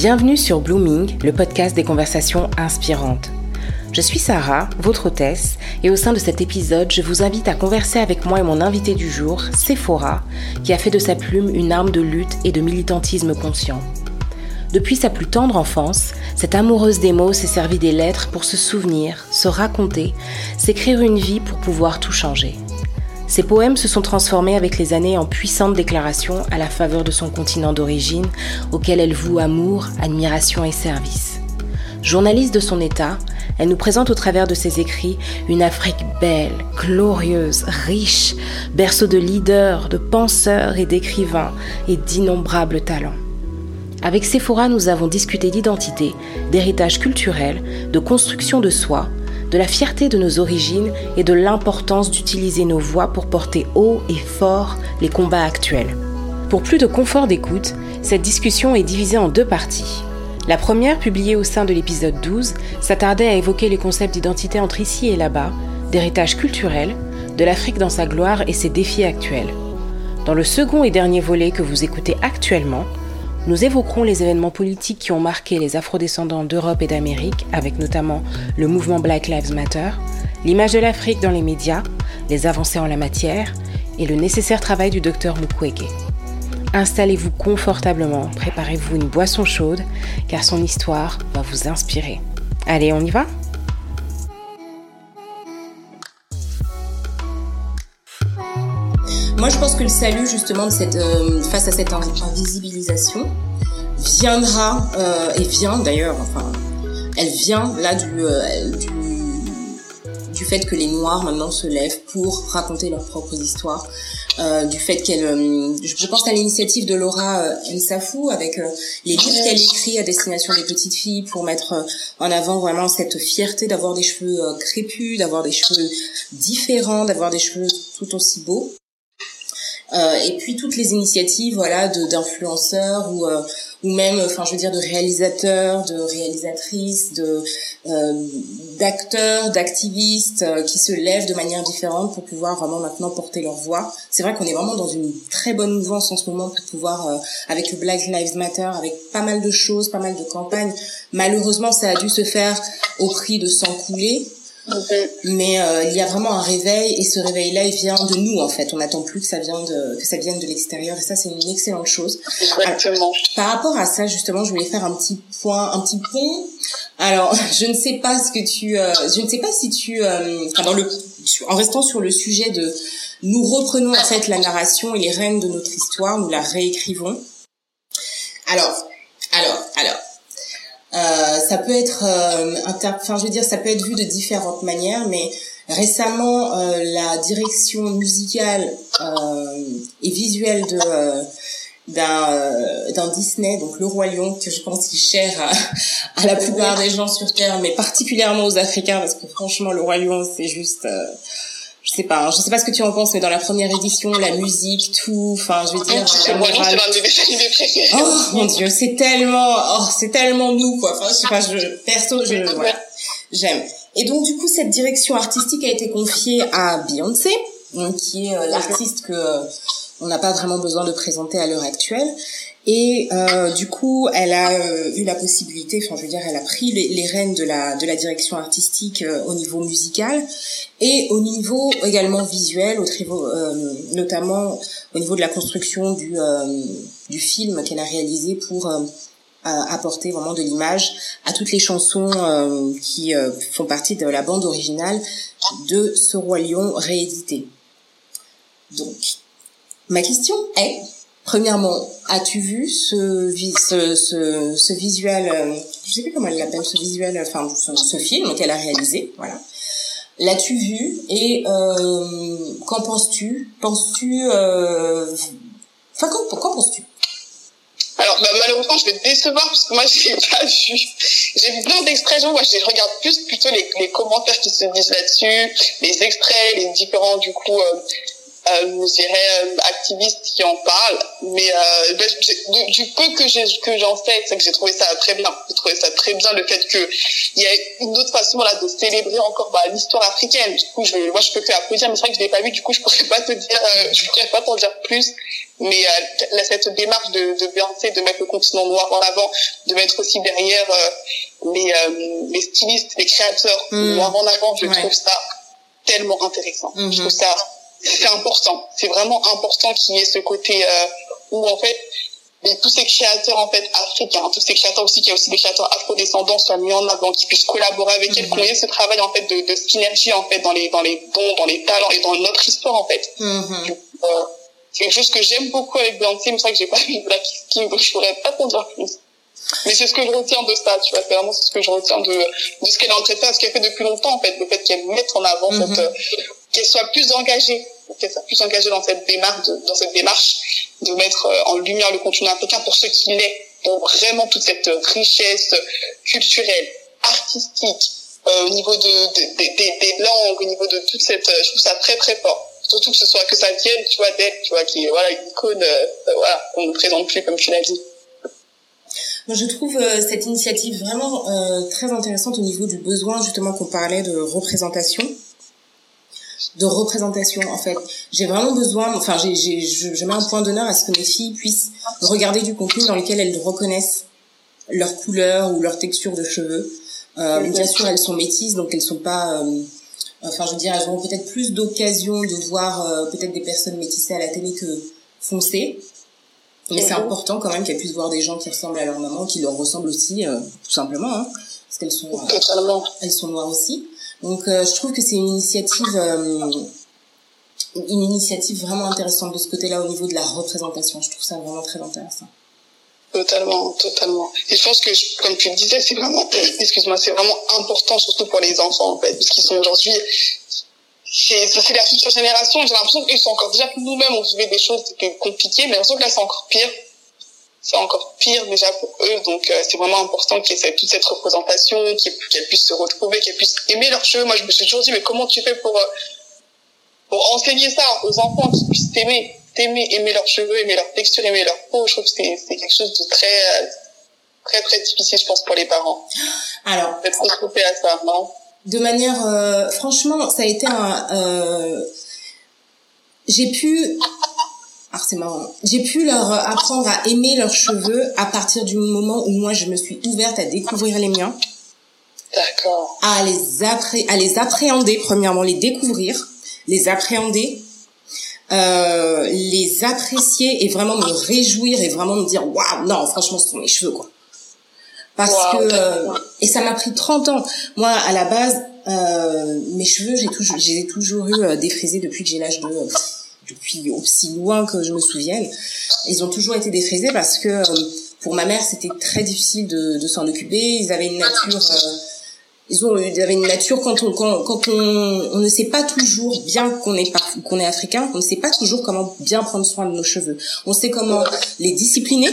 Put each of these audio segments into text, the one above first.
Bienvenue sur Blooming, le podcast des conversations inspirantes. Je suis Sarah, votre hôtesse, et au sein de cet épisode, je vous invite à converser avec moi et mon invité du jour, Sephora, qui a fait de sa plume une arme de lutte et de militantisme conscient. Depuis sa plus tendre enfance, cette amoureuse des mots s'est servie des lettres pour se souvenir, se raconter, s'écrire une vie pour pouvoir tout changer. Ses poèmes se sont transformés avec les années en puissantes déclarations à la faveur de son continent d'origine, auquel elle voue amour, admiration et service. Journaliste de son état, elle nous présente au travers de ses écrits une Afrique belle, glorieuse, riche, berceau de leaders, de penseurs et d'écrivains et d'innombrables talents. Avec Sephora, nous avons discuté d'identité, d'héritage culturel, de construction de soi, de la fierté de nos origines et de l'importance d'utiliser nos voix pour porter haut et fort les combats actuels. Pour plus de confort d'écoute, cette discussion est divisée en deux parties. La première, publiée au sein de l'épisode 12, s'attardait à évoquer les concepts d'identité entre ici et là-bas, d'héritage culturel, de l'Afrique dans sa gloire et ses défis actuels. Dans le second et dernier volet que vous écoutez actuellement, nous évoquerons les événements politiques qui ont marqué les afrodescendants d'Europe et d'Amérique, avec notamment le mouvement Black Lives Matter, l'image de l'Afrique dans les médias, les avancées en la matière et le nécessaire travail du docteur Mukwege. Installez-vous confortablement, préparez-vous une boisson chaude, car son histoire va vous inspirer. Allez, on y va? Moi, je pense que le salut, justement, de cette, euh, face à cette invisibilisation, viendra, euh, et vient d'ailleurs, enfin, elle vient là du, euh, du, du, fait que les Noirs maintenant se lèvent pour raconter leurs propres histoires, euh, du fait qu'elle, euh, je pense à l'initiative de Laura Nsafou avec les livres qu'elle écrit à destination des petites filles pour mettre en avant vraiment cette fierté d'avoir des cheveux crépus, d'avoir des cheveux différents, d'avoir des cheveux tout aussi beaux. Euh, et puis toutes les initiatives voilà d'influenceurs ou euh, ou même enfin je veux dire de réalisateurs de réalisatrices de euh, d'acteurs d'activistes euh, qui se lèvent de manière différente pour pouvoir vraiment maintenant porter leur voix. C'est vrai qu'on est vraiment dans une très bonne mouvance en ce moment pour pouvoir euh, avec le Black Lives Matter avec pas mal de choses pas mal de campagnes. Malheureusement ça a dû se faire au prix de sang mais euh, il y a vraiment un réveil et ce réveil-là, il vient de nous en fait. On n'attend plus que ça vienne de que ça vienne de l'extérieur et ça c'est une excellente chose. Exactement. par rapport à ça justement, je voulais faire un petit point, un petit pont. Alors, je ne sais pas ce que tu, euh, je ne sais pas si tu, euh, enfin dans le, en restant sur le sujet de, nous reprenons en fait la narration et les rênes de notre histoire, nous la réécrivons. Alors, ça peut être, euh, enfin je veux dire, ça peut être vu de différentes manières, mais récemment euh, la direction musicale euh, et visuelle de euh, d'un d'un Disney, donc le roi lion, que je pense qu'il cher à, à, la plupart des gens sur terre, mais particulièrement aux Africains, parce que franchement le roi lion c'est juste je sais pas, hein, je sais pas ce que tu en penses, mais dans la première édition, la musique, tout, enfin, je veux dire. c'est moi, c'est l'un de mes préférés. Oh mon dieu, c'est tellement, oh, c'est tellement nous, quoi. Enfin, je sais pas, je, perso, je, voilà, j'aime. Et donc, du coup, cette direction artistique a été confiée à Beyoncé, qui est euh, l'artiste que euh, on n'a pas vraiment besoin de présenter à l'heure actuelle. Et euh, du coup, elle a euh, eu la possibilité, enfin je veux dire, elle a pris les, les rênes de la de la direction artistique euh, au niveau musical et au niveau également visuel, au niveau, euh, notamment au niveau de la construction du du film qu'elle a réalisé pour apporter vraiment de l'image à toutes les chansons qui font partie de la bande originale de Ce roi lion réédité. Donc, ma question est Premièrement, as-tu vu ce, ce, ce, ce visuel, euh, je sais plus comment elle l'appelle, ce visuel, enfin ce, film qu'elle a réalisé, voilà. L'as-tu vu et euh, qu'en penses-tu? Penses-tu, euh, enfin qu'en, penses-tu? Alors bah, malheureusement je vais te décevoir parce que moi je l'ai pas vu. J'ai vu plein d'expressions, moi je regarde plus plutôt les, les commentaires qui se disent là-dessus, les extraits, les différents du coup euh, je dirais euh, activistes qui en parlent mais euh, ben, du, peu que j'ai que j'en sais c'est que j'ai trouvé ça très bien. J'ai trouvé ça très bien le fait que il y a une autre façon là de célébrer encore bah, l'histoire africaine. Du coup je moi je peux que applaudir mais c'est vrai que je l'ai pas vu du coup je pourrais pas te dire euh, je pourrais pas t'en dire plus. Mais euh, cette démarche de, de Beyoncé de mettre le continent noir en avant de mettre aussi derrière les, les stylistes les créateurs mmh. noirs en avant je trouve ça tellement intéressant. Je mmh. trouve ça c'est important. C'est vraiment important qu'il y ait ce côté euh, où en fait tous ces créateurs en fait africains, tous ces créateurs aussi, qu'il y a aussi des créateurs afro-descendants soient mis en avant, qu'ils puissent collaborer avec elles, qu'on ait ce travail en fait de, de synergie en fait dans les dans les dons, dans les talents et dans notre histoire en fait. Mm-hmm. Euh, c'est quelque chose que j'aime beaucoup avec Beyoncé, mais c'est vrai que j'ai pas vu Black King, donc je pourrais pas t'en dire plus. Mais c'est ce que je retiens de ça, tu vois, c'est vraiment ce que je retiens de, de ce qu'elle est en train de faire, ce qu'elle fait depuis longtemps, en fait, le fait qu'elle mette en avant cette, qu'elle soit plus engagée, qu'elle soit plus engagée dans cette démarche, de, dans cette démarche de mettre euh, en lumière le continent africain pour ce qu'il est, pour vraiment toute cette richesse culturelle, artistique, euh, au niveau de, de, de, des langues, au niveau de toute cette, je trouve ça très très fort. Surtout que ce soit que ça vienne, tu vois, d'elle, tu vois, qui est voilà une icône, euh, voilà, qu'on ne présente plus comme tu l'as dit. Je trouve euh, cette initiative vraiment euh, très intéressante au niveau du besoin justement qu'on parlait de représentation de représentation en fait. J'ai vraiment besoin, enfin j'ai, j'ai, je, mets un point d'honneur à ce que mes filles puissent regarder du contenu dans lequel elles reconnaissent leur couleur ou leur texture de cheveux. Euh, bien sûr, elles sont métisses, donc elles sont pas, euh, enfin je veux dire, elles auront peut-être plus d'occasion de voir euh, peut-être des personnes métissées à la télé que foncées. Mais c'est important quand même qu'elles puissent voir des gens qui ressemblent à leur maman, qui leur ressemblent aussi, euh, tout simplement, hein, parce qu'elles sont, elles sont noires aussi. Donc euh, je trouve que c'est une initiative euh, une initiative vraiment intéressante de ce côté-là au niveau de la représentation. Je trouve ça vraiment très intéressant. Totalement, totalement. Et je pense que, comme tu le disais, c'est vraiment, excuse-moi, c'est vraiment important, surtout pour les enfants, en fait, parce qu'ils sont aujourd'hui, c'est, c'est la future génération. J'ai l'impression qu'ils sont encore déjà nous-mêmes, on vivait des choses compliquées, mais j'ai l'impression que là, c'est encore pire c'est encore pire déjà pour eux. Donc euh, c'est vraiment important qu'il y ait toute cette représentation, qu'elles puissent se retrouver, qu'elles puissent aimer leurs cheveux. Moi je me suis toujours dit mais comment tu fais pour euh, pour enseigner ça aux enfants qu'ils puissent t'aimer, t'aimer, aimer leurs cheveux, aimer leur texture, aimer leur peau? Je trouve que c'est quelque chose de très très très difficile je pense pour les parents. Alors à ça, non De manière euh, franchement ça a été un j'ai pu alors c'est marrant. J'ai pu leur apprendre à aimer leurs cheveux à partir du moment où moi je me suis ouverte à découvrir les miens. D'accord. À les à les appréhender premièrement, les découvrir, les appréhender, euh, les apprécier et vraiment me réjouir et vraiment me dire waouh non franchement ce sont mes cheveux quoi. Parce que euh, et ça m'a pris 30 ans. Moi à la base euh, mes cheveux j'ai toujours j'ai toujours eu euh, défrisés depuis que j'ai l'âge de depuis aussi loin que je me souvienne. Ils ont toujours été défrisés parce que euh, pour ma mère c'était très difficile de, de s'en occuper. Ils avaient une nature, euh, ils ont ils avaient une nature quand on quand, quand on, on ne sait pas toujours bien qu'on est qu'on est africain, on ne sait pas toujours comment bien prendre soin de nos cheveux. On sait comment les discipliner,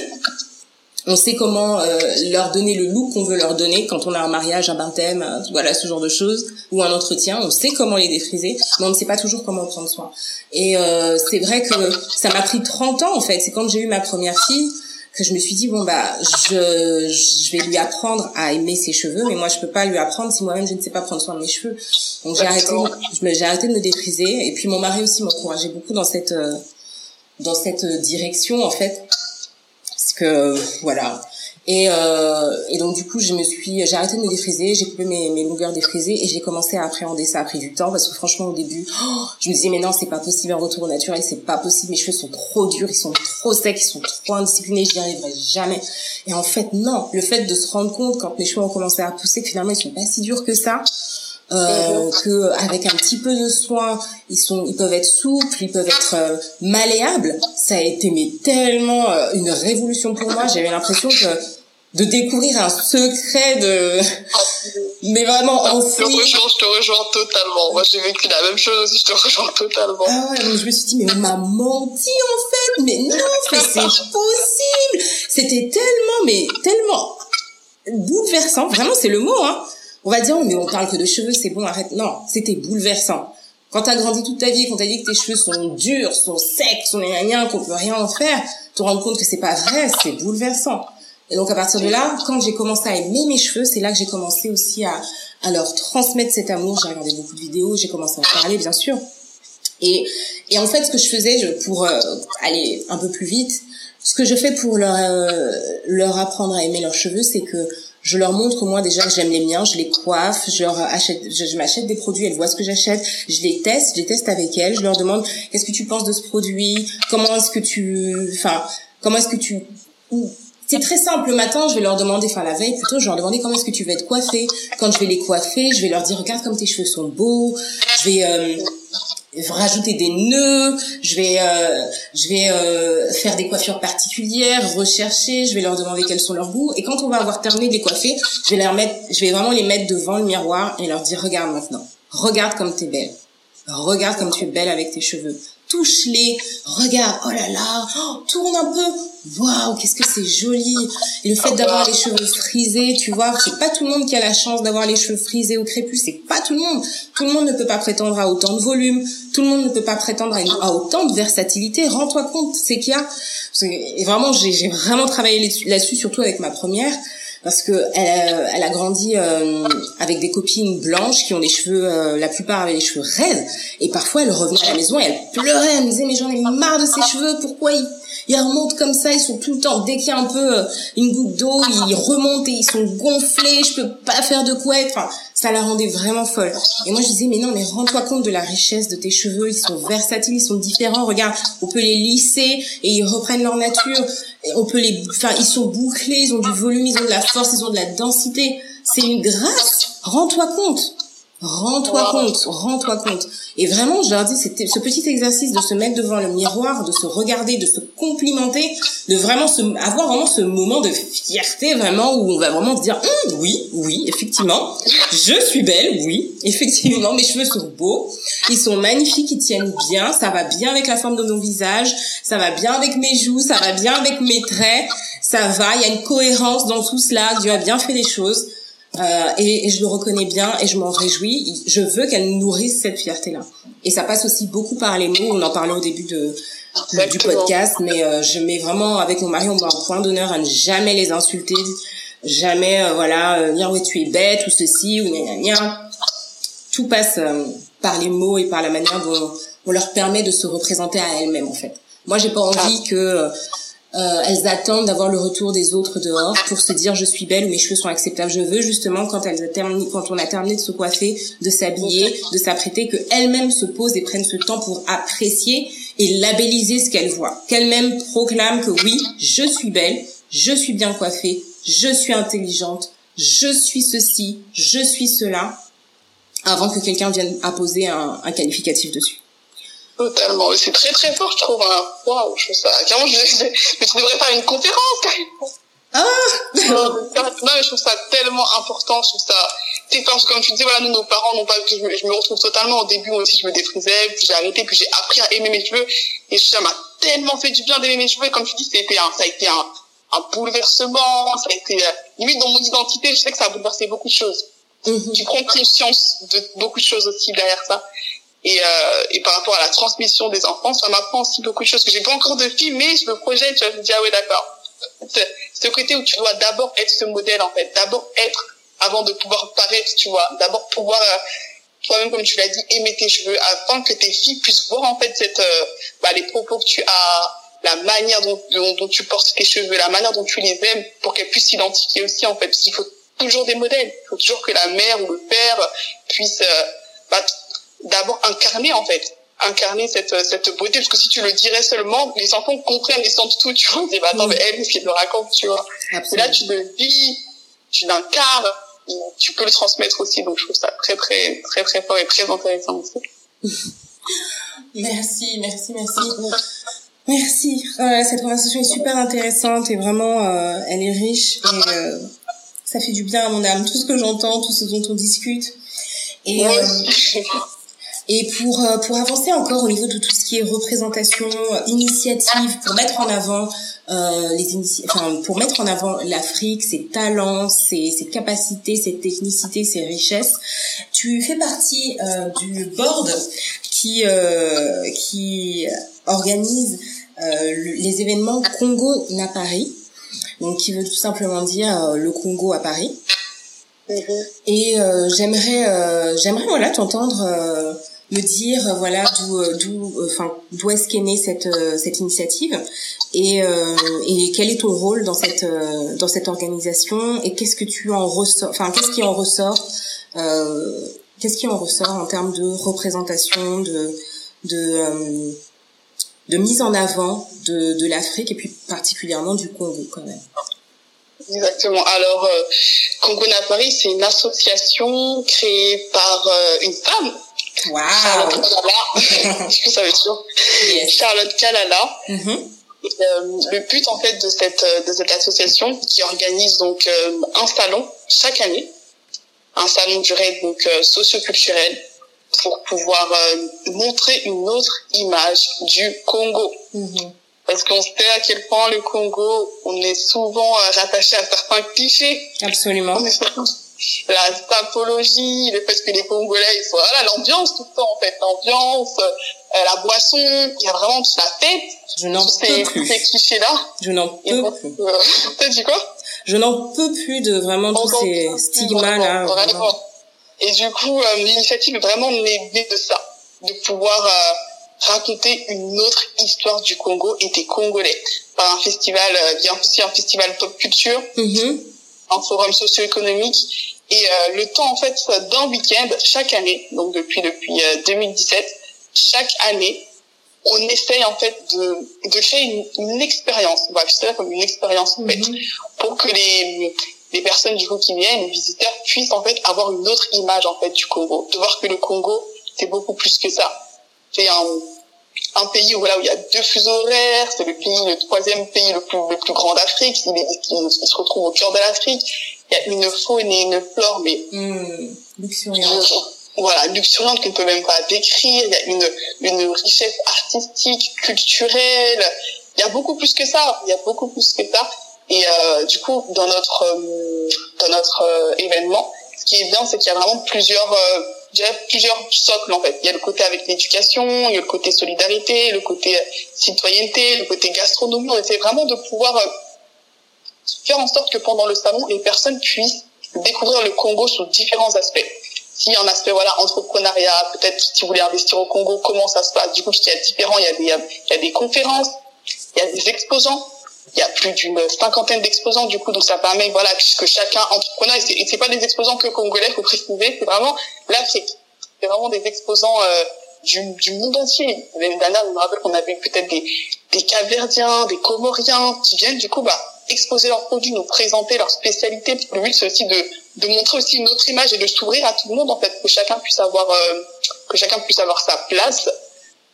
on sait comment euh, leur donner le look qu'on veut leur donner quand on a un mariage, un baptême, voilà ce genre de choses, ou un entretien. On sait comment les défriser, mais on ne sait pas toujours comment prendre soin. Et euh, c'est vrai que ça m'a pris 30 ans en fait. C'est quand j'ai eu ma première fille que je me suis dit bon bah je je vais lui apprendre à aimer ses cheveux, mais moi je peux pas lui apprendre si moi-même je ne sais pas prendre soin de mes cheveux. Donc j'ai arrêté, j'ai arrêté de me défriser. Et puis mon mari aussi m'encourageait beaucoup dans cette euh, dans cette direction en fait que voilà. Et, euh, et donc du coup, je me suis, j'ai arrêté de me défriser, j'ai coupé mes, mes longueurs défrisées et j'ai commencé à appréhender ça. A pris du temps parce que franchement, au début, oh, je me disais mais non, c'est pas possible un retour au naturel, c'est pas possible. Mes cheveux sont trop durs, ils sont trop secs, ils sont trop indisciplinés, je n'y arriverai jamais. Et en fait, non. Le fait de se rendre compte quand mes cheveux ont commencé à pousser, que finalement ils sont pas si durs que ça euh, que avec un petit peu de soin, ils sont, ils peuvent être souples, ils peuvent être euh, malléables. Ça a été mais tellement euh, une révolution pour moi. J'avais l'impression que de découvrir un secret de, mais vraiment enfoui. Je te rejoins, je te rejoins totalement. Moi, j'ai vécu la même chose aussi. Je te rejoins totalement. Ah ouais, mais je me suis dit, mais on m'a menti en fait. Mais non, mais c'est possible. C'était tellement, mais tellement bouleversant. Vraiment, c'est le mot, hein on va dire, mais on parle que de cheveux, c'est bon, arrête. Non, c'était bouleversant. Quand t'as grandi toute ta vie, qu'on t'a dit que tes cheveux sont durs, sont secs, sont rien, qu'on peut rien en faire, te rendre compte que c'est pas vrai, c'est bouleversant. Et donc à partir de là, quand j'ai commencé à aimer mes cheveux, c'est là que j'ai commencé aussi à, à leur transmettre cet amour. J'ai regardé beaucoup de vidéos, j'ai commencé à en parler bien sûr. Et, et en fait, ce que je faisais, je, pour euh, aller un peu plus vite, ce que je fais pour leur euh, leur apprendre à aimer leurs cheveux, c'est que je leur montre moi déjà que j'aime les miens, je les coiffe, je leur achète, je, m'achète des produits, elles voient ce que j'achète, je les teste, je les teste avec elles, je leur demande qu'est-ce que tu penses de ce produit, comment est-ce que tu, enfin, comment est-ce que tu, c'est très simple. Le matin, je vais leur demander, enfin la veille plutôt, je vais leur demander comment est-ce que tu vas être coiffée? Quand je vais les coiffer, je vais leur dire regarde comme tes cheveux sont beaux. Je vais euh, rajouter des nœuds, je vais euh, je vais euh, faire des coiffures particulières, rechercher, je vais leur demander quels sont leurs goûts et quand on va avoir terminé de les coiffer, je vais leur mettre je vais vraiment les mettre devant le miroir et leur dire regarde maintenant. Regarde comme tu es belle. Regarde comme tu es belle avec tes cheveux touche-les, regarde, oh là là, oh, tourne un peu, waouh, qu'est-ce que c'est joli. Et le fait d'avoir les cheveux frisés, tu vois, c'est pas tout le monde qui a la chance d'avoir les cheveux frisés au crépus, c'est pas tout le monde. Tout le monde ne peut pas prétendre à autant de volume, tout le monde ne peut pas prétendre à, autant de versatilité. Rends-toi compte, c'est qu'il y a, et vraiment, j'ai vraiment travaillé là-dessus, surtout avec ma première parce que elle, elle a grandi euh, avec des copines blanches qui ont des cheveux, euh, la plupart avaient les cheveux raides, et parfois elle revenait à la maison et elle pleurait, elle me disait mais j'en ai marre de ces cheveux, pourquoi ils, ils remontent comme ça, ils sont tout le temps, dès qu'il y a un peu euh, une goutte d'eau, ils remontent et ils sont gonflés, je peux pas faire de couette, enfin ça la rendait vraiment folle. Et moi je disais mais non mais rends-toi compte de la richesse de tes cheveux, ils sont versatiles, ils sont différents, regarde, on peut les lisser et ils reprennent leur nature on peut les, enfin, ils sont bouclés, ils ont du volume, ils ont de la force, ils ont de la densité. C'est une grâce. Rends-toi compte. Rends-toi compte, rends-toi compte. Et vraiment, je leur dis, c'était ce petit exercice de se mettre devant le miroir, de se regarder, de se complimenter, de vraiment se, avoir vraiment ce moment de fierté, vraiment, où on va vraiment se dire, hum, oui, oui, effectivement, je suis belle, oui, effectivement, mes cheveux sont beaux, ils sont magnifiques, ils tiennent bien, ça va bien avec la forme de mon visage, ça va bien avec mes joues, ça va bien avec mes traits, ça va, il y a une cohérence dans tout cela, Dieu a bien fait les choses. Euh, et, et, je le reconnais bien et je m'en réjouis. Je veux qu'elle nourrisse cette fierté-là. Et ça passe aussi beaucoup par les mots. On en parlait au début de, du podcast, mais euh, je mets vraiment avec mon mari on met un point d'honneur à ne jamais les insulter, jamais euh, voilà euh, dire ouais tu es bête ou ceci ou gna gna Tout passe par les mots et par la manière dont on leur permet de se représenter à elles-mêmes en fait. Moi j'ai pas envie ah. que euh, elles attendent d'avoir le retour des autres dehors pour se dire je suis belle ou mes cheveux sont acceptables. Je veux justement quand elles terminé, quand on a terminé de se coiffer, de s'habiller, de s'apprêter, que elles-mêmes se posent et prennent ce temps pour apprécier et labelliser ce qu'elles voient. Qu'elles-mêmes proclament que oui, je suis belle, je suis bien coiffée, je suis intelligente, je suis ceci, je suis cela, avant que quelqu'un vienne apposer un, un qualificatif dessus. Totalement. C'est très très fort, je trouve. Hein. Waouh, je trouve ça. Carrément, je, je, mais tu devrais faire une conférence, carrément. Ah non, mais je trouve ça tellement important, je trouve ça. Tu comme tu disais, voilà, nous, nos parents n'ont pas, je, je, me retrouve totalement. Au début, moi aussi, je me défrisais, puis j'ai arrêté, puis j'ai appris à aimer mes cheveux. Et ça m'a tellement fait du bien d'aimer mes cheveux. Et comme tu dis, c'était un, ça a été un, un bouleversement, ça a été, euh, limite dans mon identité, je sais que ça a bouleversé beaucoup de choses. Mm-hmm. Tu prends conscience de beaucoup de choses aussi derrière ça. Et, euh, et par rapport à la transmission des enfants, ça m'apprend aussi beaucoup de choses que j'ai pas encore de filles, mais je me projette, je me dis ah ouais d'accord. Ce côté où tu dois d'abord être ce modèle en fait, d'abord être avant de pouvoir paraître, tu vois, d'abord pouvoir euh, toi-même comme tu l'as dit aimer tes cheveux afin que tes filles puissent voir en fait cette euh, bah, les propos que tu as la manière dont, dont, tu portes tes cheveux, la manière dont tu les aimes, pour qu'elles puissent s'identifier aussi en fait. Parce qu'il faut toujours des modèles. Il faut toujours que la mère ou le père puisse euh, bah, d'abord incarner en fait. Incarner cette cette beauté parce que si tu le dirais seulement les enfants comprennent et sentent tout tu vois. Ils disent bah, attends mais elle qu'est-ce qu'elle me raconte tu vois. Et là tu le vis tu l'incarnes tu peux le transmettre aussi. Donc je trouve ça très très très très fort et très intéressant aussi. Merci merci merci. Merci. Euh, cette conversation est super intéressante et vraiment euh, elle est riche et euh, ça fait du bien à mon âme. Tout ce que j'entends tout ce dont on discute. Et et pour euh, pour avancer encore au niveau de tout ce qui est représentation, initiative, pour mettre en avant euh, les enfin pour mettre en avant l'Afrique, ses talents, ses, ses capacités, ses technicités, ses richesses, tu fais partie euh, du board qui qui organise les événements Congo na Paris, donc qui veut tout simplement dire le Congo à Paris. Mm-hmm. Et j'aimerais j'aimerais voilà t'entendre me dire euh, voilà d'où euh, d'où euh, enfin d'où est-ce qu'est née cette cette initiative et et quel est ton rôle dans cette dans cette organisation et qu'est-ce que tu en ressors enfin qu'est-ce qui en ressort qu'est-ce qui en ressort en termes de représentation de de de mise en avant de de l'Afrique et puis particulièrement du Congo quand même? Exactement. Alors, Congo na Paris, c'est une association créée par une femme Wow. Charlotte Kalala. Je ça veut dire. Charlotte Kalala. Mm-hmm. Euh, le but en fait de cette de cette association qui organise donc euh, un salon chaque année, un salon duré donc euh, socioculturel pour pouvoir montrer une autre image du Congo. Mm-hmm. Parce qu'on sait à quel point le Congo, on est souvent rattaché à certains clichés. Absolument la sapologie, le fait que les Congolais, ils soient, voilà, l'ambiance tout le temps, en fait, l'ambiance, euh, la boisson, il y a vraiment toute la tête. Je n'en peux plus. Ces clichés-là. Je n'en peux plus. Euh, T'as dit quoi? Je n'en peux plus de vraiment tous ces stigmas-là. Et du coup, euh, l'initiative vraiment née de ça, de pouvoir euh, raconter une autre histoire du Congo et des Congolais par un festival, bien aussi un festival pop culture. Mm un forum socio-économique. Et euh, le temps, en fait, d'un week-end, chaque année, donc depuis depuis 2017, euh, chaque année, on essaye en fait de, de créer une, une expérience, on va ça comme une expérience en fait, mhm. pour que les, les personnes du coup qui viennent, les visiteurs, puissent en fait avoir une autre image en fait du Congo, de voir que le Congo c'est beaucoup plus que ça. C'est un, un pays où, voilà, où il y a deux fuseaux horaires, c'est le pays, le troisième pays le plus, le plus grand d'Afrique, il, il, se retrouve au cœur de l'Afrique. Il y a une faune et une flore, mais mmh, luxuriante. Voilà, luxuriante qu'on peut même pas décrire. Il y a une, une richesse artistique, culturelle. Il y a beaucoup plus que ça. Il y a beaucoup plus que ça. Et euh, du coup, dans notre euh, dans notre euh, événement, ce qui est bien, c'est qu'il y a vraiment plusieurs euh, plusieurs socles en fait. Il y a le côté avec l'éducation, il y a le côté solidarité, le côté citoyenneté, le côté gastronomie. On essaie vraiment de pouvoir euh, faire en sorte que pendant le salon, les personnes puissent découvrir le Congo sous différents aspects. S'il y a un aspect voilà entrepreneuriat, peut-être si vous voulez investir au Congo, comment ça se passe? Du coup, il y a différents, il y a des, il y a des conférences, il y a des exposants il y a plus d'une cinquantaine d'exposants du coup donc ça permet voilà puisque chacun entrepreneur et c'est pas des exposants que congolais faut préciser c'est vraiment l'Afrique. C'est vraiment des exposants euh, du, du monde entier. L'année dernière je me rappelle qu'on avait peut-être des des Caverdiens des Comoriens qui viennent du coup bah exposer leurs produits nous présenter leurs spécialités le but c'est aussi de de montrer aussi une autre image et de s'ouvrir à tout le monde en fait que chacun puisse avoir euh, que chacun puisse avoir sa place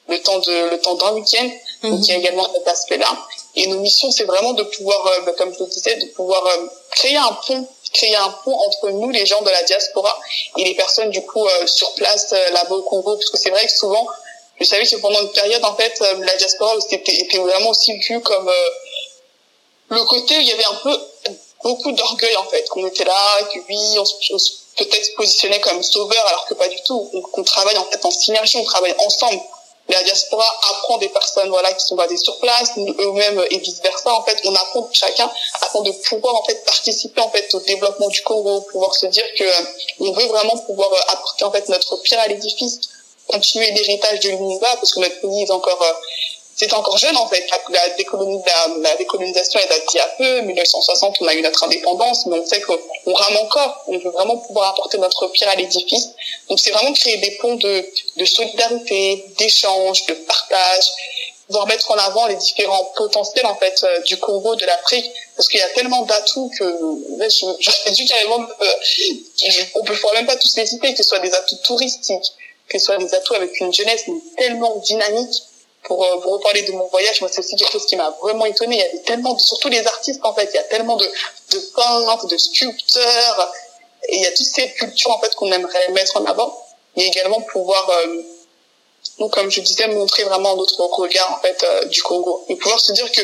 le temps de le temps d'un week-end. Donc il y a également cet aspect là et nos missions, c'est vraiment de pouvoir, euh, bah, comme je le disais, de pouvoir euh, créer un pont, créer un pont entre nous, les gens de la diaspora, et les personnes du coup euh, sur place là-bas au Congo, parce que c'est vrai que souvent, je savais que pendant une période, en fait, la diaspora était, était vraiment aussi vue comme le côté où il y avait un peu beaucoup d'orgueil en fait, qu'on était là, que oui, on, on peut-être se positionnait comme sauveur, alors que pas du tout. qu'on travaille en fait en synergie, on travaille ensemble la diaspora apprend des personnes voilà qui sont basées sur place eux-mêmes et vice versa en fait on apprend chacun afin de pouvoir en fait participer en fait au développement du Congo pouvoir se dire que euh, on veut vraiment pouvoir euh, apporter en fait notre pierre à l'édifice continuer l'héritage de l'univers parce que notre pays est encore euh, c'est encore jeune en fait. La, la, décolonisation elle date d'il y a peu, 1960 on a eu notre indépendance, mais on sait qu'on rame encore. On veut vraiment pouvoir apporter notre pierre à l'édifice. Donc c'est vraiment créer des ponts de, de solidarité, d'échange, de partage, pouvoir mettre en avant les différents potentiels en fait euh, du Congo, de l'Afrique, parce qu'il y a tellement d'atouts que j'aurais dû carrément, euh, on peut même pas tous les citer, que ce soit des atouts touristiques, que ce soit des atouts avec une jeunesse tellement dynamique pour euh, vous reparler de mon voyage, moi c'est aussi quelque chose qui m'a vraiment étonné. Il y avait tellement, surtout les artistes en fait, il y a tellement de, de peintres, de sculpteurs, et il y a toutes ces cultures en fait qu'on aimerait mettre en avant, et également pouvoir, euh, donc comme je disais, montrer vraiment notre regard en fait euh, du Congo, et pouvoir se dire que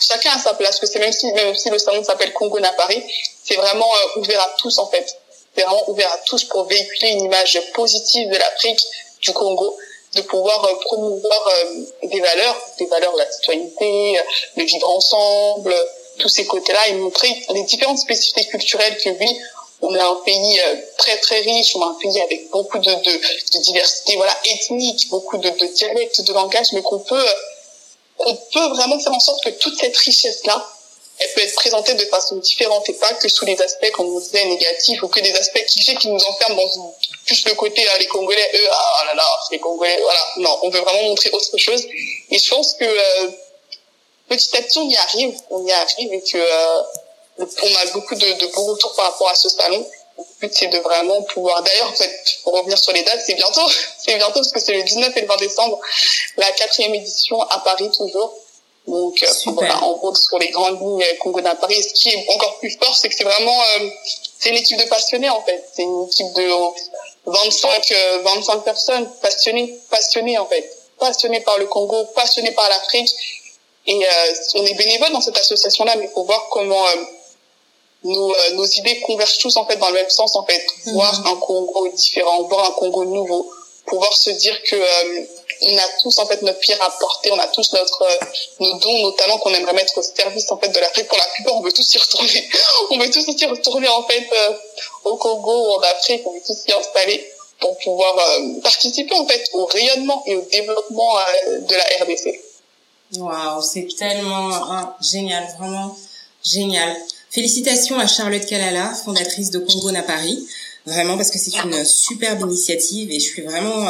chacun a sa place, que c'est même si même si le salon s'appelle Congo na Paris, c'est vraiment ouvert à tous en fait, c'est vraiment ouvert à tous pour véhiculer une image positive de l'Afrique, du Congo de pouvoir euh, promouvoir euh, des valeurs, des valeurs de la citoyenneté, le vivre ensemble, tous ces côtés-là, et montrer les différentes spécificités culturelles que oui, on a un pays très très riche, on a un pays avec beaucoup de, de, de diversité voilà ethnique, beaucoup de, de dialectes, de langages, mais qu'on peut qu'on peut vraiment faire en sorte que toute cette richesse là elle peut être présentée de façon différente et pas que sous les aspects, comme on disait, négatifs ou que des aspects qui nous enferment dans plus le côté, ah, les Congolais, eux, ah, oh là là, les Congolais, voilà. Non, on veut vraiment montrer autre chose. Et je pense que euh, petit à petit, on y arrive, on y arrive et que euh, on a beaucoup de, de bons retours par rapport à ce salon. Le but, c'est de vraiment pouvoir, d'ailleurs, en fait, pour revenir sur les dates, c'est bientôt, c'est bientôt parce que c'est le 19 et le 20 décembre, la quatrième édition à Paris toujours. Donc euh, voilà, en gros sur les grandes lignes Congo d'un Paris. Ce qui est encore plus fort, c'est que c'est vraiment euh, c'est une équipe de passionnés en fait. C'est une équipe de 25 25 euh, personnes passionnées passionnées en fait, passionnées par le Congo, passionnées par l'Afrique. Et on est bénévole dans cette association là, mais pour voir comment nos, nos idées convergent tous en fait dans le même sens en fait. Mhm. Voir un Congo différent, voir un Congo nouveau, pouvoir se dire que on a tous en fait notre pierre à porter, on a tous notre euh, nos dons, nos talents qu'on aimerait mettre au service en fait de l'Afrique. Pour la plupart, on veut tous y retourner. on veut tous y retourner en fait euh, au Congo ou en Afrique. On veut tous y installer pour pouvoir euh, participer en fait au rayonnement et au développement de la RDC. Waouh, c'est tellement hein, génial, vraiment génial. Félicitations à Charlotte Kalala, fondatrice de Congo na Paris, vraiment parce que c'est une superbe initiative et je suis vraiment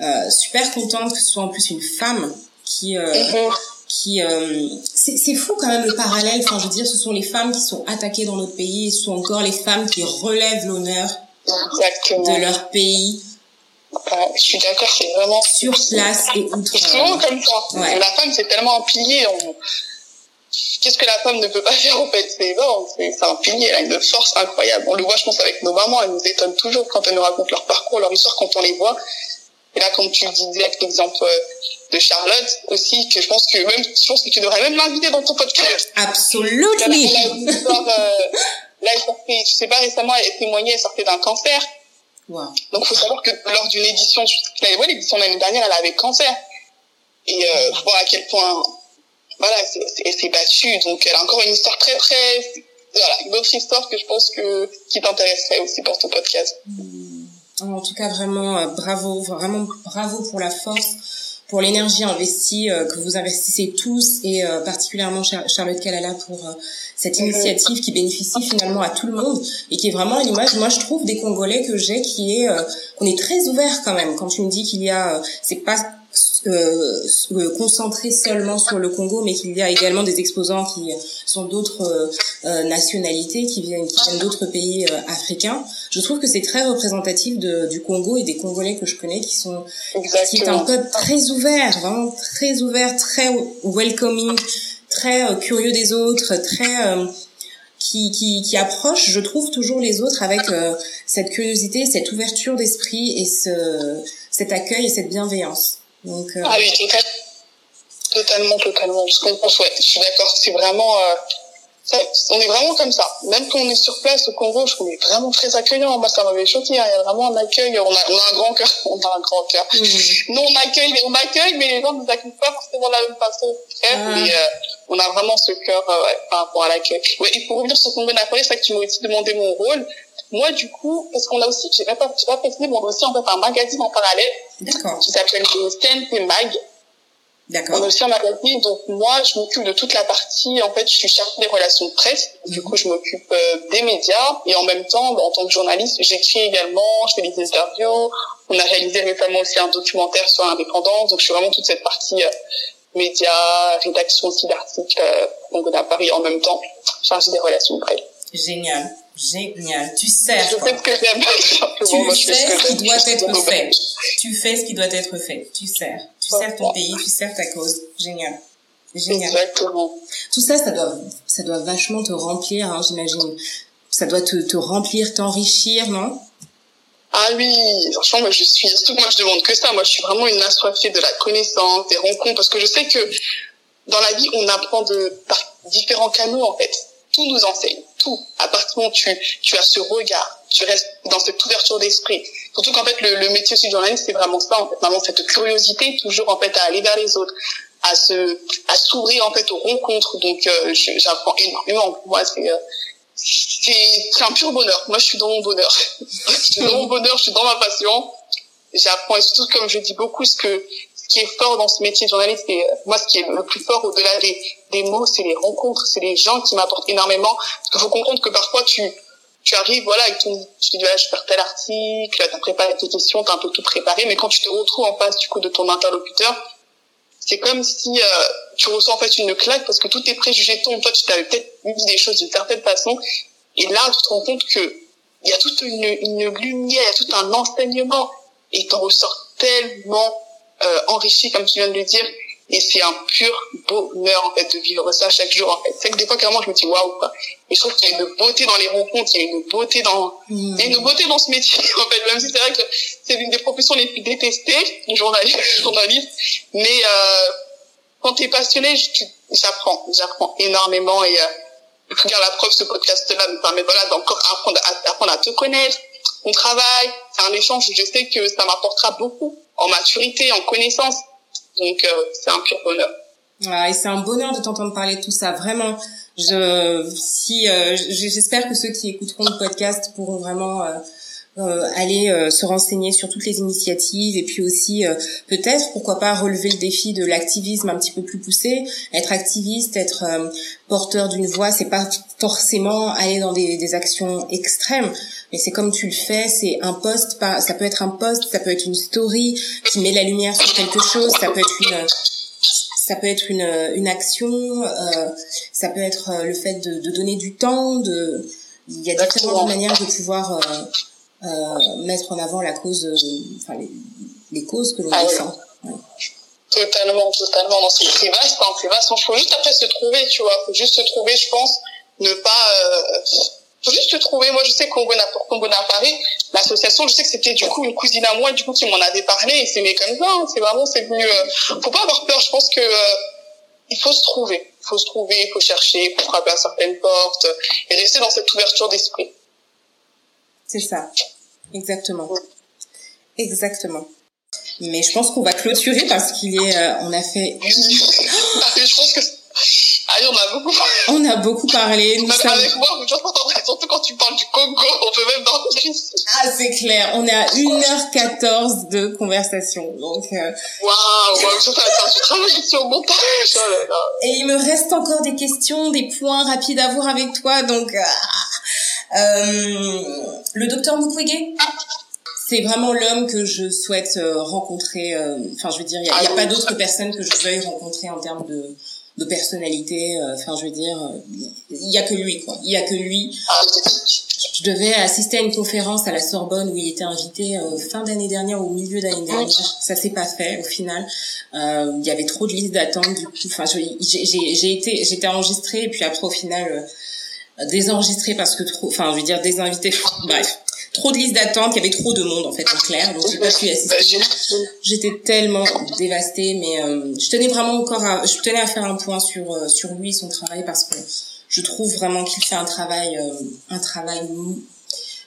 euh, super contente que ce soit en plus une femme qui euh, mhm. qui euh, c'est fou quand même le parallèle enfin je veux dire ce sont les femmes qui sont attaquées dans notre pays et ce sont encore les femmes qui relèvent l'honneur de leur pays je suis d'accord, c'est vraiment sur place et outre. C'est souvent comme ça. La femme, c'est tellement un pilier. Qu'est-ce que la femme ne peut pas faire en fait? C'est bon, c'est un pilier, elle a une force incroyable. On le voit, je pense, avec nos mamans, elles nous étonnent toujours quand elles nous racontent leur parcours, leur histoire, quand on les voit. Et là, comme tu disais avec l'exemple euh, de Charlotte aussi, que je pense que même, je pense que tu devrais même l'inviter dans ton podcast. Absolument. Là, euh, là, elle sortait, je sais pas, récemment, elle témoignait, elle sortait d'un cancer. Wow. Donc, il faut savoir que lors d'une édition, ouais, l'édition de l'année dernière, elle avait cancer. Et euh, voir à quel point, voilà, elle s'est battue. Donc, elle a encore une histoire très, très, voilà, une autre histoire que je pense que qui t'intéresserait aussi pour ton podcast. Mm. En tout cas, vraiment euh, bravo, vraiment bravo pour la force, pour l'énergie investie euh, que vous investissez tous et euh, particulièrement Charlotte Kalala pour cette initiative qui bénéficie finalement à tout le monde et qui est vraiment une image, moi je trouve des Congolais que j'ai qui est qu'on est très ouvert quand même. Quand tu me dis qu'il y a, c'est pas euh, concentré seulement sur le Congo, mais qu'il y a également des exposants qui sont d'autres euh, euh, nationalités, qui viennent, qui viennent d'autres pays euh, africains. Je trouve que c'est très représentatif de, du Congo et des Congolais que je connais qui sont, qui est un peuple très ouvert, vraiment très ouvert, très welcoming, très curieux des autres, très qui, qui, qui, approche, je trouve, toujours les autres avec cette curiosité, cette ouverture d'esprit et ce, cet accueil et cette bienveillance. Euh... Ah oui, totalement, totalement. Je comprends, ouais, je suis d'accord. C'est vraiment, euh, on est vraiment comme ça. Même quand on est sur place au Congo, je trouve est vraiment très accueillant. Moi, ça m'avait choqué. Hein. Il y a vraiment un accueil. On a, on a un grand cœur. On a un grand cœur. Mmh. Nous, on accueille, on accueille, mais les gens ne nous accueillent pas forcément de la même façon. Bref, ah. mais euh, on a vraiment ce cœur euh, ouais, par rapport à l'accueil. Ouais, et pour revenir sur Congo Napoli, c'est ça que tu m'as aussi demandé mon rôle. Moi, du coup, parce qu'on a aussi, j'ai pas, j'ai pas précisé, mais on a aussi en fait un magazine en parallèle qui s'appelle CNP Mag. D'accord. On a aussi un magazine, donc moi, je m'occupe de toute la partie, en fait, je suis chargée des relations de presse, du coup, je m'occupe euh, des médias, et en même temps, bah, en tant que journaliste, j'écris également, je fais des interviews, on a réalisé récemment aussi un documentaire sur l'indépendance, donc je suis vraiment toute cette partie euh, médias, rédaction aussi d'articles, euh, Congo Paris en même temps, chargée des relations de presse. Génial. Génial. Tu sers. Je fais ce que j'aime. Tu fais ce qui doit être fait. Tu fais ce qui doit être fait. Tu sers. Tu sers ton pays, tu sers ta cause. Génial. Génial. Exactement. Tout ça, ça doit, ça doit vachement te remplir, hein, j'imagine. Ça doit te, te remplir, t'enrichir, non? Ah oui, franchement, moi je suis, surtout moi je demande que ça. Moi je suis vraiment une assoiffée de la connaissance, des rencontres, parce que je sais que dans la vie on apprend de par différents canaux en fait tout nous enseigne, tout. À partir du moment où tu, tu as ce regard, tu restes dans cette ouverture d'esprit. Surtout qu'en fait, le, le métier de journaliste, c'est vraiment ça, en fait, vraiment cette curiosité, toujours en fait à aller vers les autres, à se, à s'ouvrir en fait aux rencontres. Donc, euh, j'apprends énormément. Moi, c'est, euh, c'est, un pur bonheur. Moi, je suis dans mon bonheur. je suis dans mon bonheur, je suis dans ma passion. J'apprends et surtout, comme je dis beaucoup, ce que, ce qui est fort dans ce métier de journaliste, c'est euh, moi ce qui est le plus fort au-delà des, des mots, c'est les rencontres, c'est les gens qui m'apportent énormément. Parce qu'il faut comprendre que parfois tu tu arrives voilà avec ton tu dis je faire tel article, t'as préparé tes questions, t'as un peu tout préparé, mais quand tu te retrouves en face du coup de ton interlocuteur, c'est comme si euh, tu ressens en fait une claque parce que tous tes préjugés tombent. Toi, tu t'avais peut-être vu des choses d'une certaine façon, et là, tu te rends compte que il y a toute une, lumière, tout un enseignement, et t'en ressors tellement euh, enrichi, comme tu viens de le dire. Et c'est un pur bonheur, en fait, de vivre ça chaque jour, en fait. C'est que des fois, carrément, je me dis, waouh, quoi. Et je trouve qu'il y a une beauté dans les rencontres, il y a une beauté dans, il y a une beauté dans ce métier, en fait. Même si c'est vrai que c'est l'une des professions les plus détestées, journaliste, journaliste. Mais, euh, quand t'es passionné, j'apprends, j'apprends énormément et, euh, regarde la preuve, ce podcast-là me permet, voilà, d'encore apprendre à, apprendre à te connaître, on travaille, c'est un échange, je sais que ça m'apportera beaucoup en maturité, en connaissance. Donc euh, c'est un pur bonheur. Ah, et c'est un bonheur de t'entendre parler de tout ça, vraiment. Je, si, euh, j'espère que ceux qui écouteront le podcast pourront vraiment euh, aller se renseigner sur toutes les initiatives et puis aussi peut-être pourquoi pas relever le défi de l'activisme un petit peu plus poussé. Être activiste être porteur d'une voix c'est pas forcément aller dans des, des actions extrêmes mais c'est comme tu le fais, c'est un post, ça peut être un post, ça peut être une story qui met la lumière sur quelque chose, ça peut être une, ça peut être une, une action, euh, ça peut être euh, le fait de, de, donner du temps, de, il y a différentes manières de pouvoir euh, euh, mettre en avant la cause, euh, enfin les, les, causes que l'on ah, défend. Totalement, totalement. Non, c'est vaste, hein, c'est vaste. Il faut juste après se trouver, tu vois. Il faut juste se trouver, je pense. Ne pas, euh, faut juste te trouver. Moi, je sais qu'on pour Combona Paris, l'association, je sais que c'était du coup une cousine à moi, du coup, qui m'en avait parlé, et c'est mais comme ça, hein, c'est vraiment, c'est venu, euh, faut pas avoir peur, je pense que, euh, il faut se trouver. Il faut se trouver, il faut chercher, il faut frapper à certaines portes, et rester dans cette ouverture d'esprit. C'est ça. Exactement. Exactement. Mais je pense qu'on va clôturer parce qu'il est, euh, on a fait. je pense que ah on a beaucoup parlé. On a beaucoup parlé. Nous sommes... Avec moi, surtout quand tu parles du Congo, on peut même dormir Ah, c'est clair. On est à 1h14 de conversation. Donc, euh... Waouh, wow, tu travailles sur mon montage. Oh Et il me reste encore des questions, des points rapides à voir avec toi. Donc, euh le docteur Mukwege c'est vraiment l'homme que je souhaite euh, rencontrer. Euh, enfin, je veux dire, il n'y a, pas d'autre personne que je veuille rencontrer en termes de, personnalité. Euh, enfin, je veux dire, il y a que lui, quoi. Il y a que lui. Je devais assister à une conférence à la Sorbonne où il était invité euh, fin d'année dernière ou au milieu d'année dernière. Ça s'est pas fait au final. Euh, il y avait trop de listes d'attente. Enfin, j'ai été, j'étais enregistrée et puis après au final euh, désenregistrée parce que trop, enfin, je veux dire désinvité. Bref trop de listes d'attente, il y avait trop de monde en fait en clair, donc j'ai pas pu assister. J'étais tellement dévastée, mais euh, je tenais vraiment encore à, je tenais à faire un point sur euh, sur lui, son travail, parce que je trouve vraiment qu'il fait un travail, euh, un travail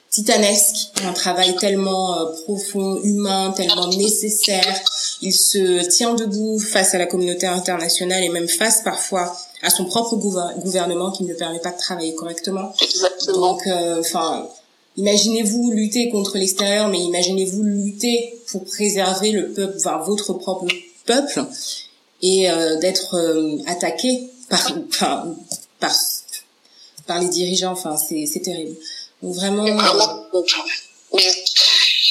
titanesque, un travail tellement profond, humain, tellement nécessaire. Il se tient debout face à la communauté internationale et même face parfois à son propre gouvernement qui ne permet pas de travailler correctement. Exactement. Donc, enfin, Imaginez-vous lutter contre l'extérieur, mais imaginez-vous lutter pour préserver le peuple, enfin votre propre peuple, et euh, d'être euh, attaqué par, par, par, par les dirigeants. Enfin, c'est, c'est terrible. Donc vraiment. Euh, je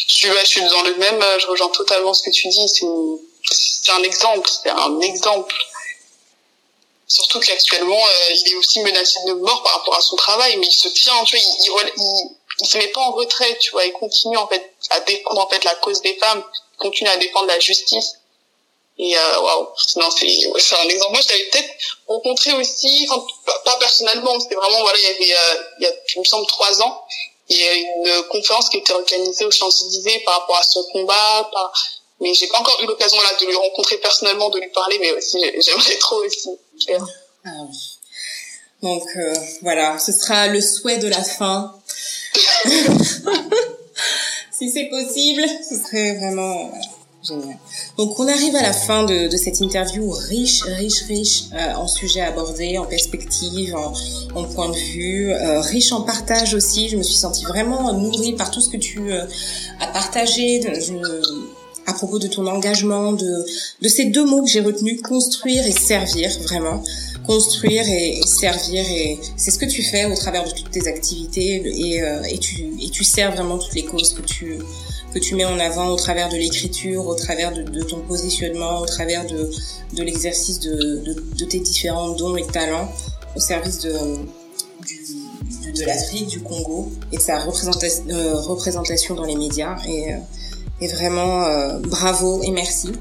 suis, je suis dans le même. Je rejoins totalement ce que tu dis. C'est, c'est un exemple. C'est un exemple. Surtout qu'actuellement, il est aussi menacé de mort par rapport à son travail, mais il se tient. Tu vois, il, il il se met pas en retrait, tu vois, il continue en fait à défendre en fait la cause des femmes, il continue à défendre la justice. Et euh, waouh, non c'est c'est un exemple. Moi, je l'avais peut-être rencontré aussi, enfin pas personnellement, c'était vraiment voilà, il y avait euh, il y a il me semble trois ans, il y a une conférence qui était organisée aux Champs-Élysées par rapport à son combat, par... mais j'ai pas encore eu l'occasion là de lui rencontrer personnellement, de lui parler, mais aussi j'aimerais trop aussi. Ah oui. Donc euh, voilà, ce sera le souhait de la fin. si c'est possible, ce serait vraiment génial. Donc on arrive à la fin de, de cette interview riche, riche, riche euh, en sujets abordés, en perspectives, en, en point de vue, euh, riche en partage aussi. Je me suis sentie vraiment nourrie par tout ce que tu euh, as partagé. À propos de ton engagement, de, de ces deux mots que j'ai retenus, construire et servir, vraiment. Construire et, servir, et c'est ce que tu fais au travers de toutes tes activités, et, euh, et, tu, et tu sers vraiment toutes les causes que tu, que tu mets en avant au travers de l'écriture, au travers de, de, ton positionnement, au travers de, de l'exercice de, de, tes différents dons et talents au service de, de, l'Afrique, du Congo et de sa représentation, euh, représentation dans les médias. Et, euh, et vraiment, euh, bravo et merci.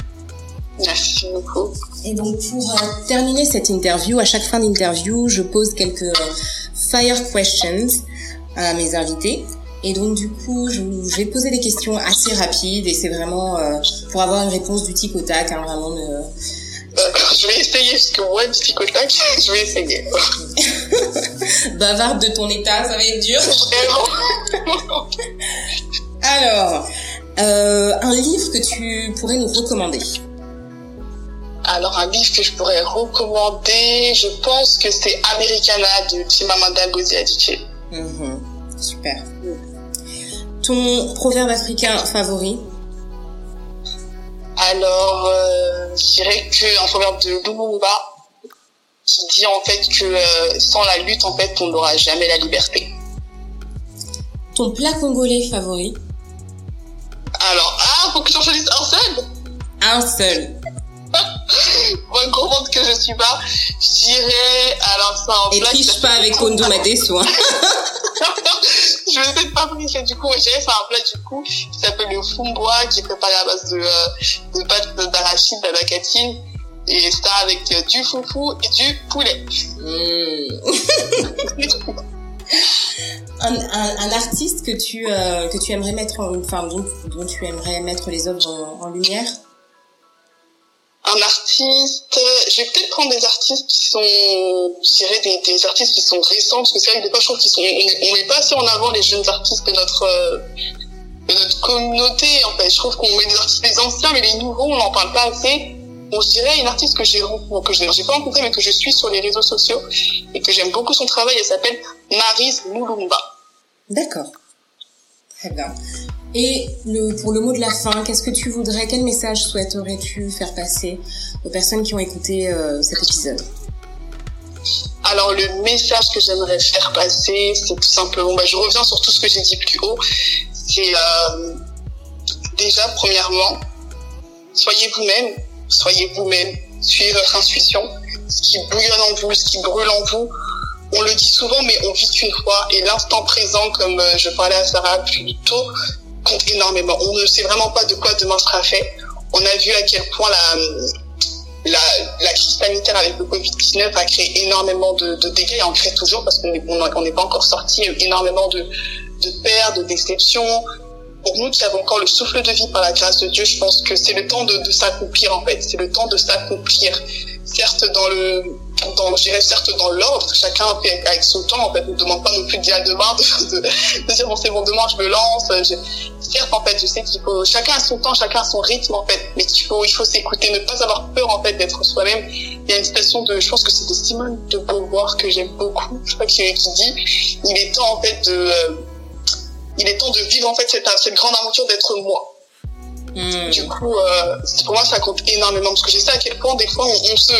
Merci beaucoup. Et donc pour euh, terminer cette interview, à chaque fin d'interview, je pose quelques euh, fire questions à mes invités. Et donc du coup, je, je vais poser des questions assez rapides et c'est vraiment euh, pour avoir une réponse du tic au tac, hein, vraiment. De... je vais essayer parce que moi, du tic au tac, je vais essayer. Bavarde de ton état, ça va être dur. Vraiment. Alors, euh, un livre que tu pourrais nous recommander alors un livre que je pourrais recommander, je pense que c'est Americana de Chimamanda Ngozi Adichie. Mmh, super. Ton proverbe africain favori? Alors, euh, je dirais que un proverbe de Lumumba qui dit en fait que euh, sans la lutte, en fait, on n'aura jamais la liberté. Ton plat congolais favori? Alors, ah, faut que j'en choisisse un seul Un seul. Moi, gourmande que je suis pas, je dirais, alors ça en Et plat. triche pas avec Kondo Madeso. Hein. je vais essayer de pas tricher du coup. Dirais c'est un plat du coup qui s'appelle le fumbois, qui est préparé à base de, euh, de pâtes d'arachide, d'abacatine. Et ça avec euh, du foufou et du poulet. Mm. un, un, artiste que tu euh, que tu aimerais mettre en, enfin dont, dont tu aimerais mettre les œuvres en, en lumière? Un artiste, je vais peut-être prendre des artistes qui sont, je dirais des, des artistes qui sont récents, parce que c'est vrai que des fois je trouve qu'ils sont, on, on met pas assez en avant les jeunes artistes de notre, euh, de notre communauté, en fait. Je trouve qu'on met des artistes les anciens, mais les nouveaux, on n'en parle pas assez. Bon, je dirais une artiste que j'ai que je n'ai pas rencontrée, mais que je suis sur les réseaux sociaux, et que j'aime beaucoup son travail, elle s'appelle Marise Moulumba. D'accord. Très bien. Et le, pour le mot de la fin, qu'est-ce que tu voudrais, quel message souhaiterais-tu faire passer aux personnes qui ont écouté euh, cet épisode? Alors le message que j'aimerais faire passer, c'est tout simplement, bah, je reviens sur tout ce que j'ai dit plus haut, c'est euh, déjà premièrement, soyez vous-même, soyez vous-même, suivez votre intuition, ce qui bouillonne en vous, ce qui brûle en vous, on le dit souvent, mais on vit qu'une fois, et l'instant présent, comme euh, je parlais à Sarah plus tôt, compte énormément. On ne sait vraiment pas de quoi demain sera fait. On a vu à quel point la, crise sanitaire avec le Covid-19 a créé énormément de, dégâts et en crée toujours parce qu'on n'est pas encore sorti énormément de, de de déceptions. Pour nous qui avons encore le souffle de vie par la grâce de Dieu, je pense que c'est le temps de, de s'accomplir en fait. C'est le temps de s'accomplir. Certes dans le dans, je dirais certes dans l'ordre, chacun fait avec son temps, en fait, ne demande pas non plus d'y aller demain, de, de, de, dire bon c'est bon demain je me lance. Je, certes en fait je sais qu'il faut, chacun a son temps, chacun a son rythme en fait, mais qu'il faut, il faut s'écouter, ne pas avoir peur en fait d'être soi-même. Il y a une citation de, je pense que c'est de Simone de Beauvoir que j'aime beaucoup, je crois qui, qui dit, il est temps en fait de, euh, il est temps de vivre en fait cette, cette grande aventure d'être moi. Mmh. Du coup, euh, pour moi, ça compte énormément parce que je sais à quel point des fois on, on se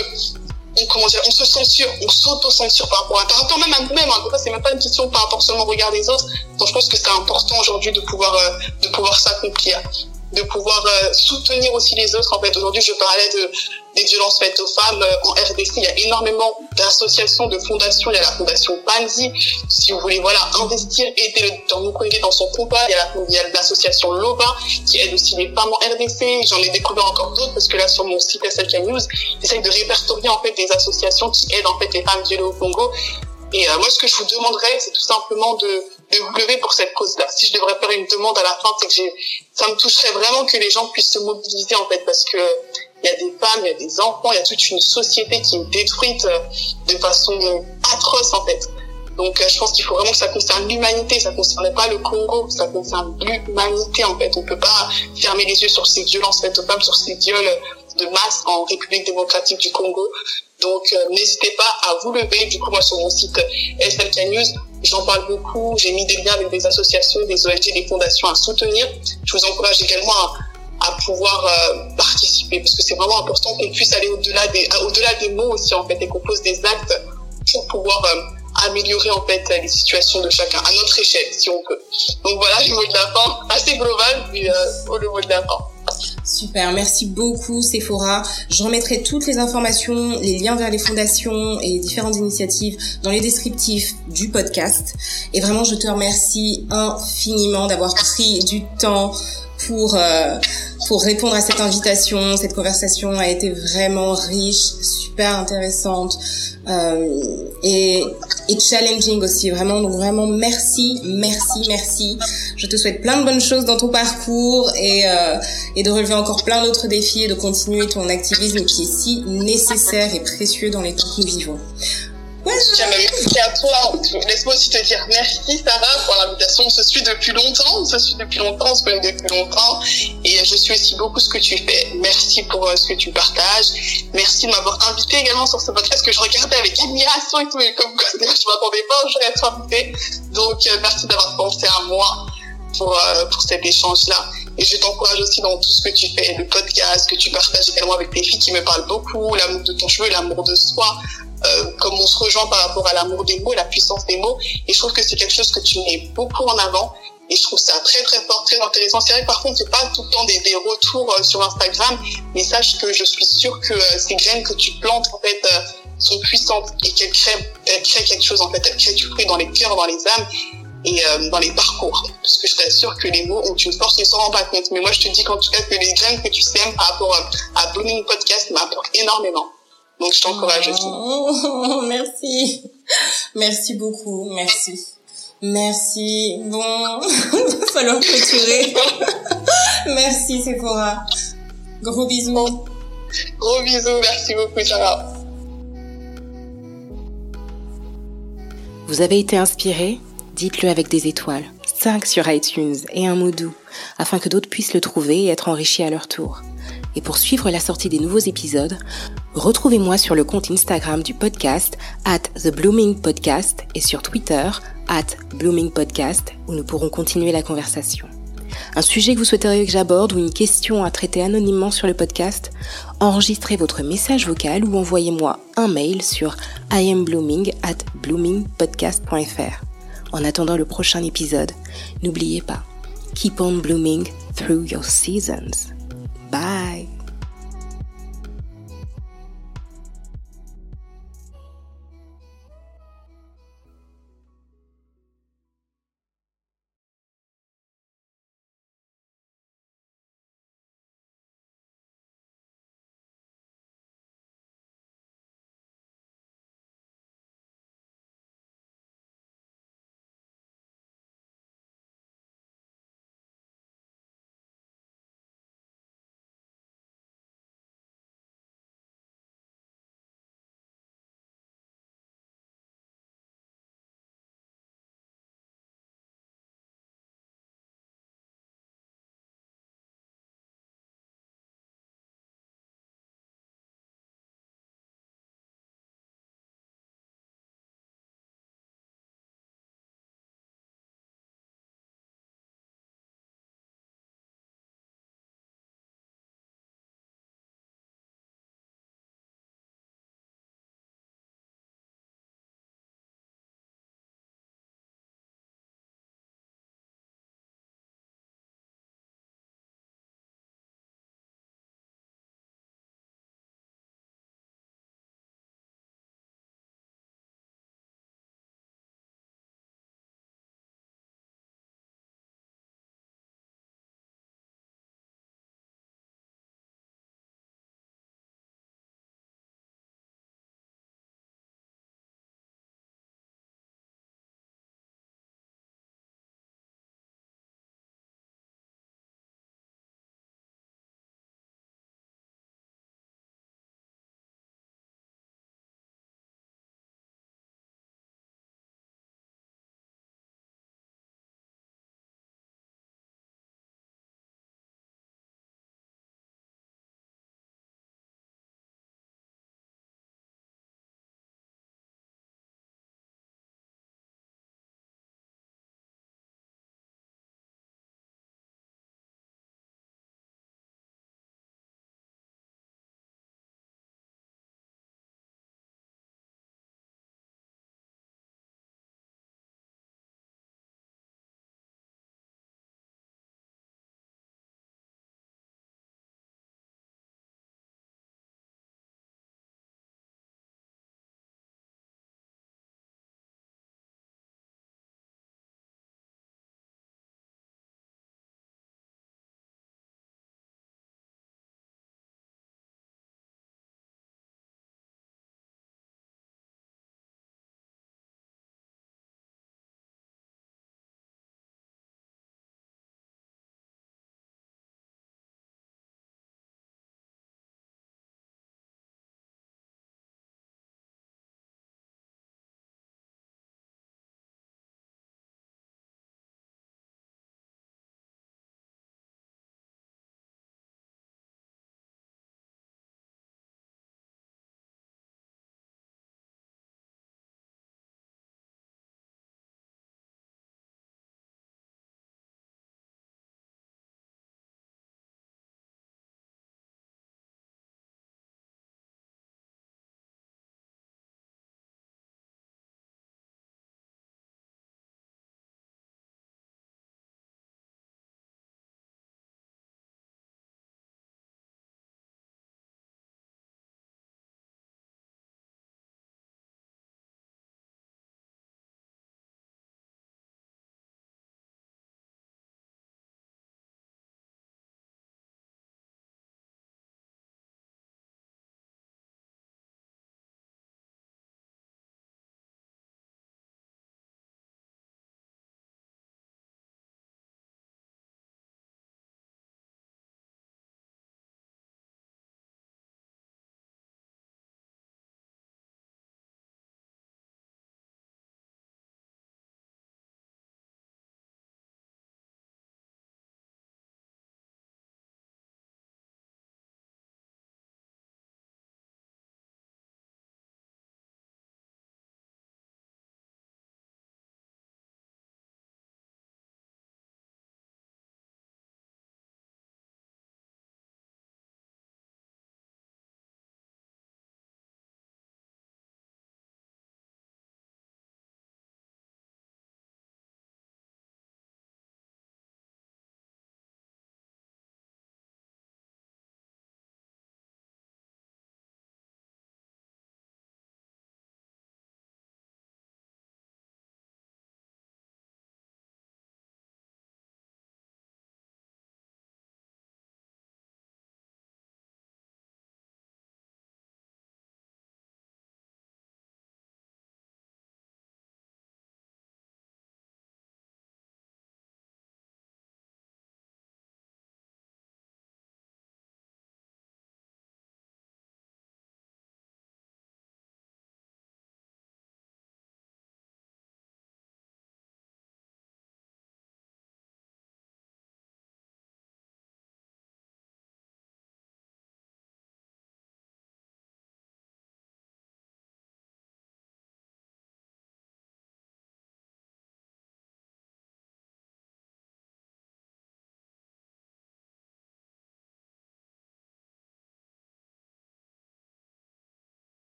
on, comment dire, on se censure, on s'auto-censure par rapport à, par rapport même à nous-mêmes. Hein. C'est même pas une question par rapport seulement au regard des autres. Donc je pense que c'est important aujourd'hui de pouvoir, euh, de pouvoir s'accomplir, de pouvoir euh, soutenir aussi les autres. En fait, aujourd'hui, je parlais de des violences faites aux femmes euh, en RDC. Il y a énormément d'associations, de fondations. Il y a la fondation Panzi. Si vous voulez, voilà, investir, aider le dans dans son combat. Il y a la, l'association Loba qui aide aussi les femmes en RDC. J'en ai découvert encore d'autres parce que là, sur mon site SLK News, j'essaie de répertorier en fait des associations qui aident en fait les femmes violées au Congo. Et euh, moi, ce que je vous demanderais, c'est tout simplement de de vous lever pour cette cause-là. Si je devrais faire une demande à la fin, c'est que j'ai, ça me toucherait vraiment que les gens puissent se mobiliser en fait, parce que il y a des femmes, il y a des enfants, il y a toute une société qui est détruite euh, de façon atroce en fait. Donc euh, je pense qu'il faut vraiment que ça concerne l'humanité, ça ne concerne pas le Congo, ça concerne l'humanité en fait. On peut pas fermer les yeux sur ces violences faites aux femmes, sur ces viols de masse en République démocratique du Congo. Donc euh, n'hésitez pas à vous lever. Du coup moi sur mon site SLK News, j'en parle beaucoup. J'ai mis des liens avec des associations, des ONG, des fondations à soutenir. Je vous encourage également à, à pouvoir euh, participer parce que c'est vraiment important qu'on puisse aller au-delà des au-delà des mots aussi en fait et qu'on pose des actes pour pouvoir améliorer en fait les situations de chacun à notre échelle si on peut. Donc voilà le mot de la fin, assez global mais euh, le mot de la fin. Super, merci beaucoup Sephora. Je remettrai toutes les informations, les liens vers les fondations et les différentes initiatives dans les descriptifs du podcast. Et vraiment, je te remercie infiniment d'avoir pris du temps pour euh, pour répondre à cette invitation. Cette conversation a été vraiment riche, super intéressante euh, et, et challenging aussi. Vraiment, donc vraiment merci, merci, merci. Je te souhaite plein de bonnes choses dans ton parcours et euh, et de relever encore plein d'autres défis et de continuer ton activisme qui est si nécessaire et précieux dans les temps que nous vivons. Tiens, merci à toi. Laisse-moi aussi te dire merci, Sarah, pour l'invitation. On se suit depuis longtemps. On se suit depuis longtemps. On se connaît depuis longtemps. Et je suis aussi beaucoup ce que tu fais. Merci pour euh, ce que tu partages. Merci de m'avoir invité également sur ce podcast que je regardais avec admiration et tout. Et comme quoi, je m'attendais pas un jour à être invité. Donc, euh, merci d'avoir pensé à moi pour, euh, pour cet échange-là. Et je t'encourage aussi dans tout ce que tu fais, le podcast que tu partages également avec tes filles qui me parlent beaucoup, l'amour de ton cheveu, l'amour de soi, euh, comme on se rejoint par rapport à l'amour des mots, la puissance des mots. Et je trouve que c'est quelque chose que tu mets beaucoup en avant. Et je trouve ça très très fort, très intéressant. C'est vrai que par contre, c'est pas tout le temps des, des retours euh, sur Instagram, mais sache que je suis sûre que euh, ces graines que tu plantes en fait euh, sont puissantes et qu'elles créent, elles créent quelque chose en fait. Elles créent du fruit dans les cœurs, dans les âmes et dans les parcours. Parce que je t'assure que les mots ont une force, ils ne s'en rendent pas compte. Mais moi, je te dis qu'en tout cas, que les graines que tu sèmes par rapport à Blooming Podcast m'apportent énormément. Donc je t'encourage aussi. Oh, merci. Merci beaucoup. Merci. Merci. Bon, il va falloir clôturer. merci Sephora. Gros bisous. Gros bisous. Merci beaucoup Sarah. Vous avez été inspiré Dites-le avec des étoiles. 5 sur iTunes et un mot doux, afin que d'autres puissent le trouver et être enrichis à leur tour. Et pour suivre la sortie des nouveaux épisodes, retrouvez-moi sur le compte Instagram du podcast at The Blooming Podcast et sur Twitter at Blooming Podcast où nous pourrons continuer la conversation. Un sujet que vous souhaiteriez que j'aborde ou une question à traiter anonymement sur le podcast, enregistrez votre message vocal ou envoyez-moi un mail sur iamblooming at bloomingpodcast.fr. En attendant le prochain épisode, n'oubliez pas, keep on blooming through your seasons. Bye.